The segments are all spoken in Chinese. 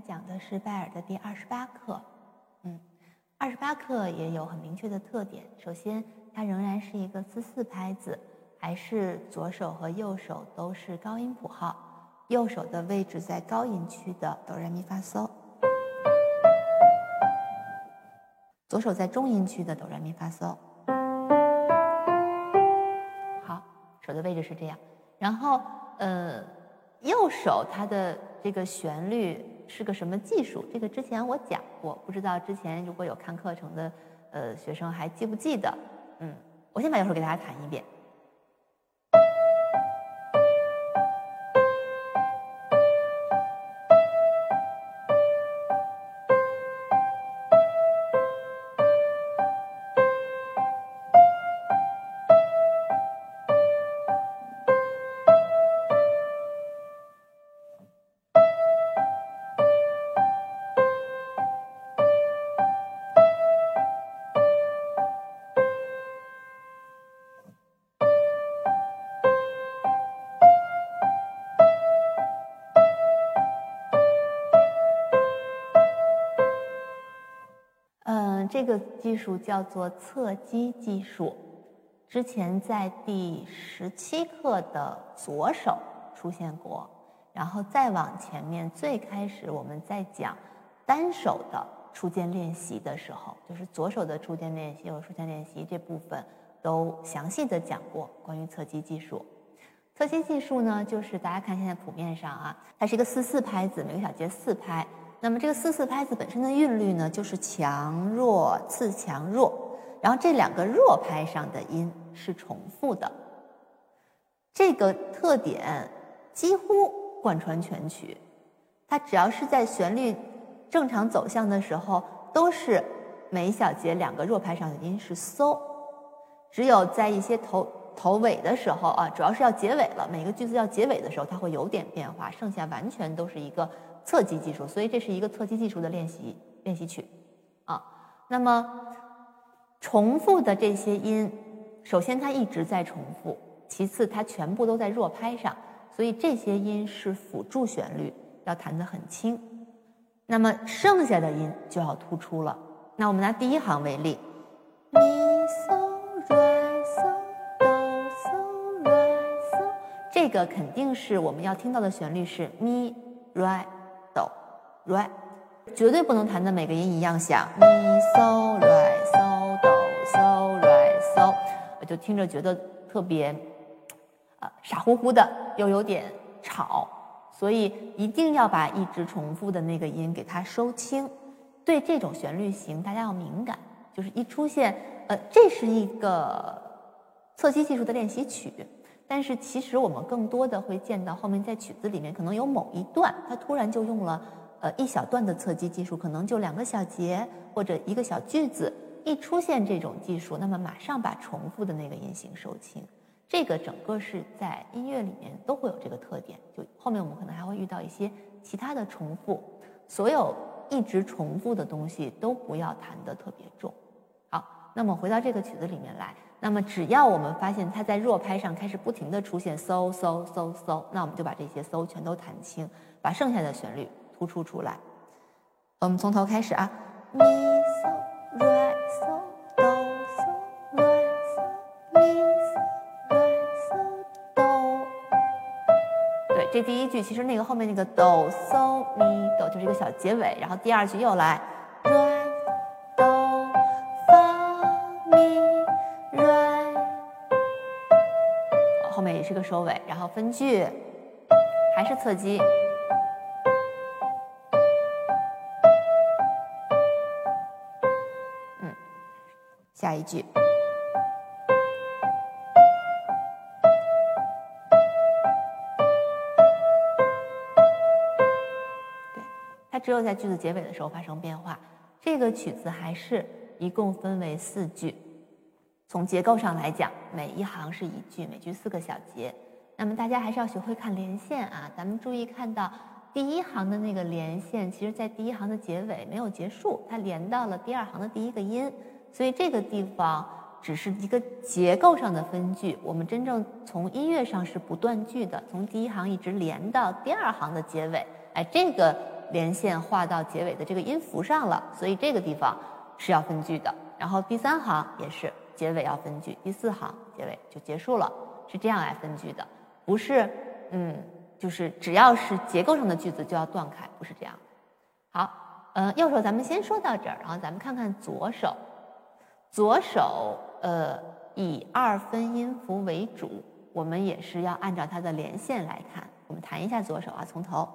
讲的是拜尔的第二十八课。嗯，二十八课也有很明确的特点。首先，它仍然是一个四四拍子，还是左手和右手都是高音谱号，右手的位置在高音区的哆来咪发嗦，左手在中音区的哆来咪发嗦。好，手的位置是这样。然后，呃，右手它的这个旋律是个什么技术？这个之前我讲过，不知道之前如果有看课程的呃学生还记不记得？嗯，我先把右手给大家弹一遍。这个技术叫做侧击技术，之前在第十七课的左手出现过，然后再往前面，最开始我们在讲单手的触键练习的时候，就是左手的触键练习和触键练习这部分都详细的讲过关于侧击技术。侧击技术呢，就是大家看现在谱面上啊，它是一个四四拍子，每个小节四拍。那么这个四四拍子本身的韵律呢，就是强弱次强弱，然后这两个弱拍上的音是重复的，这个特点几乎贯穿全曲。它只要是在旋律正常走向的时候，都是每小节两个弱拍上的音是嗦，只有在一些头头尾的时候啊，主要是要结尾了，每个句子要结尾的时候，它会有点变化，剩下完全都是一个。侧击技术，所以这是一个侧击技术的练习练习曲，啊，那么重复的这些音，首先它一直在重复，其次它全部都在弱拍上，所以这些音是辅助旋律，要弹得很轻，那么剩下的音就要突出了。那我们拿第一行为例，咪嗦来嗦哆嗦来嗦，这个肯定是我们要听到的旋律是咪来。来，绝对不能弹的每个音一样响。咪嗦来嗦哆嗦来嗦，我就听着觉得特别，呃，傻乎乎的，又有点吵，所以一定要把一直重复的那个音给它收清。对这种旋律型，大家要敏感，就是一出现，呃，这是一个侧击技术的练习曲，但是其实我们更多的会见到后面在曲子里面可能有某一段，它突然就用了。呃，一小段的侧击技术，可能就两个小节或者一个小句子，一出现这种技术，那么马上把重复的那个音型收清。这个整个是在音乐里面都会有这个特点。就后面我们可能还会遇到一些其他的重复，所有一直重复的东西都不要弹得特别重。好，那么回到这个曲子里面来，那么只要我们发现它在弱拍上开始不停的出现嗖嗖嗖嗖，那我们就把这些嗖全都弹清，把剩下的旋律。突出出来，我们从头开始啊，咪嗦来嗦哆嗦来嗦咪嗦来嗦哆。对，这第一句其实那个后面那个哆嗦咪哆就是一个小结尾，然后第二句又来来哆发咪来，后面也是个收尾，然后分句还是侧击。下一句，对，它只有在句子结尾的时候发生变化。这个曲子还是一共分为四句，从结构上来讲，每一行是一句，每句四个小节。那么大家还是要学会看连线啊！咱们注意看到第一行的那个连线，其实在第一行的结尾没有结束，它连到了第二行的第一个音。所以这个地方只是一个结构上的分句，我们真正从音乐上是不断句的，从第一行一直连到第二行的结尾。哎，这个连线画到结尾的这个音符上了，所以这个地方是要分句的。然后第三行也是结尾要分句，第四行结尾就结束了，是这样来分句的，不是嗯，就是只要是结构上的句子就要断开，不是这样。好，嗯，右手咱们先说到这儿，然后咱们看看左手，左手呃以二分音符为主，我们也是要按照它的连线来看。我们弹一下左手啊，从头。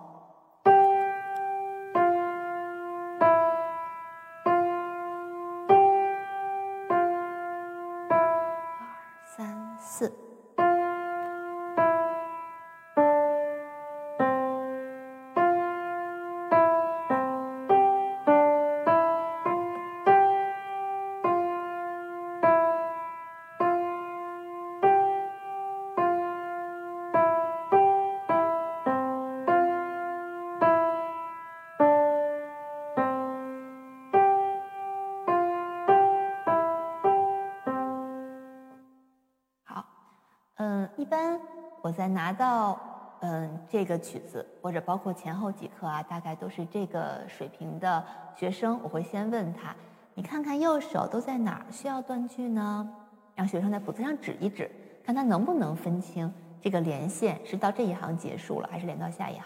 般我在拿到嗯这个曲子或者包括前后几课啊，大概都是这个水平的学生，我会先问他，你看看右手都在哪儿需要断句呢？让学生在谱子上指一指，看他能不能分清这个连线是到这一行结束了，还是连到下一行。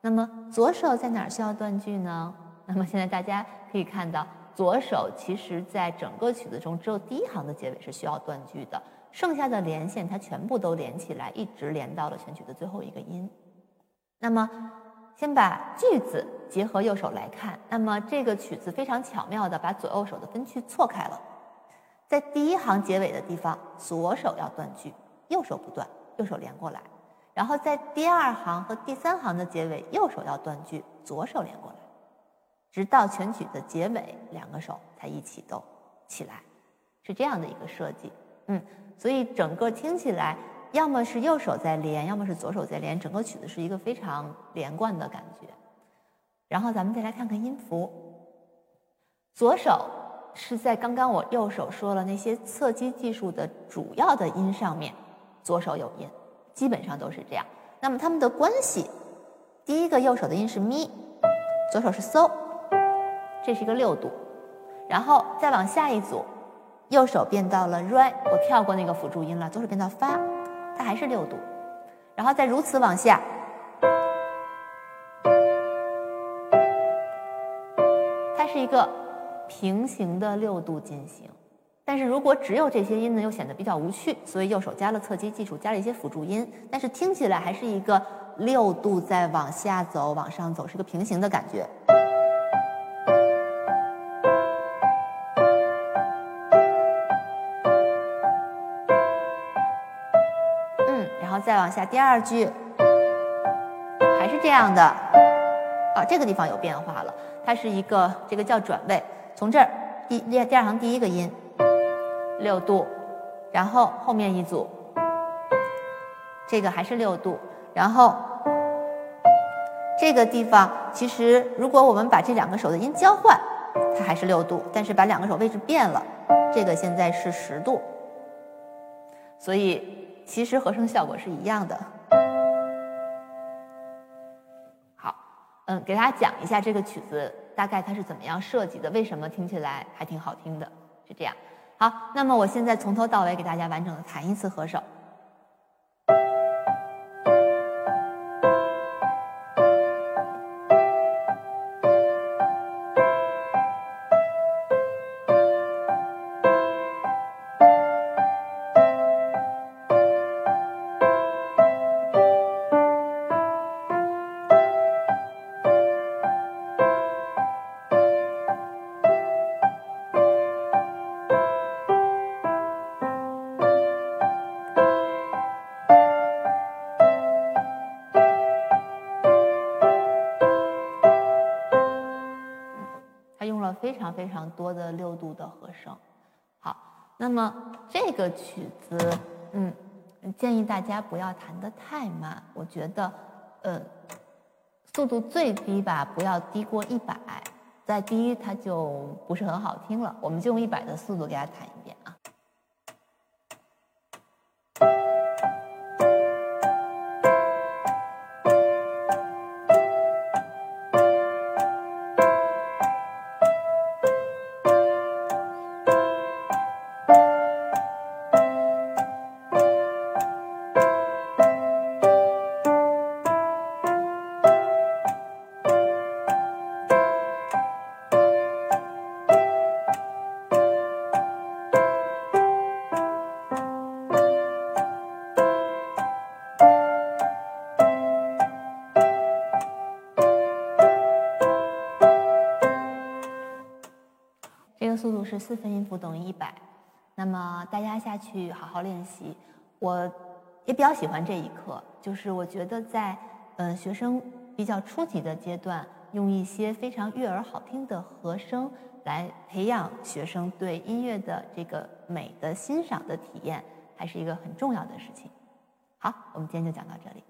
那么左手在哪儿需要断句呢？那么现在大家可以看到，左手其实在整个曲子中只有第一行的结尾是需要断句的。剩下的连线，它全部都连起来，一直连到了全曲的最后一个音。那么，先把句子结合右手来看。那么，这个曲子非常巧妙的把左右手的分句错开了。在第一行结尾的地方，左手要断句，右手不断，右手连过来。然后在第二行和第三行的结尾，右手要断句，左手连过来。直到全曲的结尾，两个手才一起都起来，是这样的一个设计。嗯。所以整个听起来，要么是右手在连，要么是左手在连，整个曲子是一个非常连贯的感觉。然后咱们再来看看音符，左手是在刚刚我右手说了那些侧击技术的主要的音上面，左手有音，基本上都是这样。那么它们的关系，第一个右手的音是咪，左手是嗦，这是一个六度，然后再往下一组。右手变到了 re，我跳过那个辅助音了。左手变到发，它还是六度，然后再如此往下，它是一个平行的六度进行。但是如果只有这些音呢，又显得比较无趣，所以右手加了侧击技术，加了一些辅助音，但是听起来还是一个六度在往下走、往上走，是个平行的感觉。下，第二句。还是这样的，啊，这个地方有变化了，它是一个这个叫转位，从这儿第第第二行第一个音六度，然后后面一组，这个还是六度，然后这个地方其实如果我们把这两个手的音交换，它还是六度，但是把两个手位置变了，这个现在是十度，所以。其实和声效果是一样的。好，嗯，给大家讲一下这个曲子大概它是怎么样设计的，为什么听起来还挺好听的，是这样。好，那么我现在从头到尾给大家完整的弹一次和声。非常非常多的六度的和声，好，那么这个曲子，嗯，建议大家不要弹得太慢，我觉得，呃，速度最低吧，不要低过一百，再低它就不是很好听了，我们就用一百的速度给它弹一速度是四分音符等于一百。那么大家下去好好练习。我也比较喜欢这一课，就是我觉得在嗯学生比较初级的阶段，用一些非常悦耳好听的和声来培养学生对音乐的这个美的欣赏的体验，还是一个很重要的事情。好，我们今天就讲到这里。